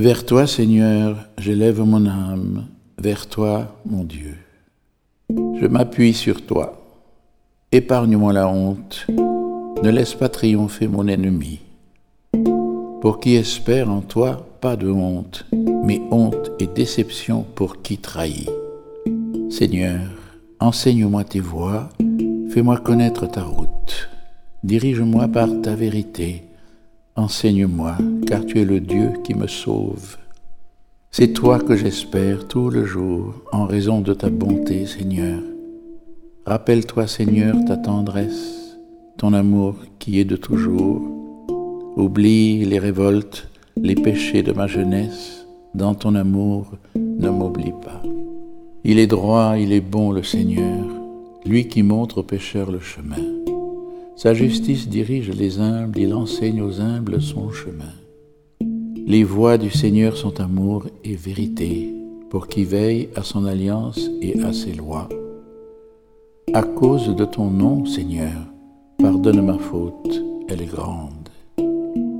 Vers toi, Seigneur, j'élève mon âme, vers toi, mon Dieu. Je m'appuie sur toi. Épargne-moi la honte, ne laisse pas triompher mon ennemi. Pour qui espère en toi, pas de honte, mais honte et déception pour qui trahit. Seigneur, enseigne-moi tes voies, fais-moi connaître ta route. Dirige-moi par ta vérité Enseigne-moi, car tu es le Dieu qui me sauve. C'est toi que j'espère tout le jour, en raison de ta bonté, Seigneur. Rappelle-toi, Seigneur, ta tendresse, ton amour qui est de toujours. Oublie les révoltes, les péchés de ma jeunesse. Dans ton amour, ne m'oublie pas. Il est droit, il est bon, le Seigneur, lui qui montre aux pécheurs le chemin. Sa justice dirige les humbles, il enseigne aux humbles son chemin. Les voies du Seigneur sont amour et vérité, pour qui veille à son alliance et à ses lois. À cause de ton nom, Seigneur, pardonne ma faute, elle est grande.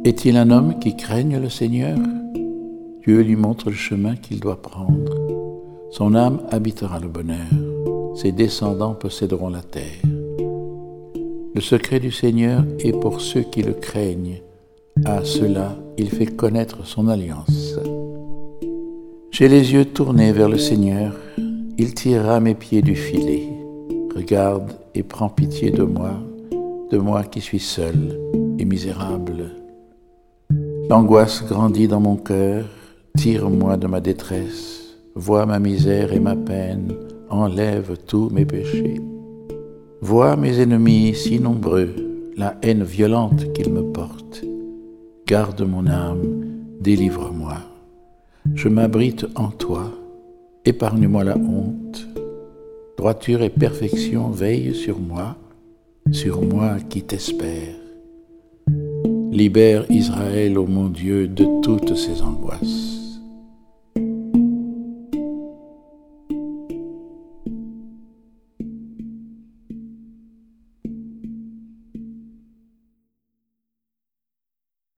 Est-il un homme qui craigne le Seigneur? Dieu lui montre le chemin qu'il doit prendre. Son âme habitera le bonheur, ses descendants posséderont la terre. Le secret du Seigneur est pour ceux qui le craignent. À cela, il fait connaître son alliance. J'ai les yeux tournés vers le Seigneur. Il tirera mes pieds du filet. Regarde et prends pitié de moi, de moi qui suis seul et misérable. L'angoisse grandit dans mon cœur. Tire-moi de ma détresse. Vois ma misère et ma peine. Enlève tous mes péchés. Vois mes ennemis si nombreux, la haine violente qu'ils me portent. Garde mon âme, délivre-moi. Je m'abrite en toi, épargne-moi la honte. Droiture et perfection veillent sur moi, sur moi qui t'espère. Libère Israël, ô mon Dieu, de toutes ses angoisses.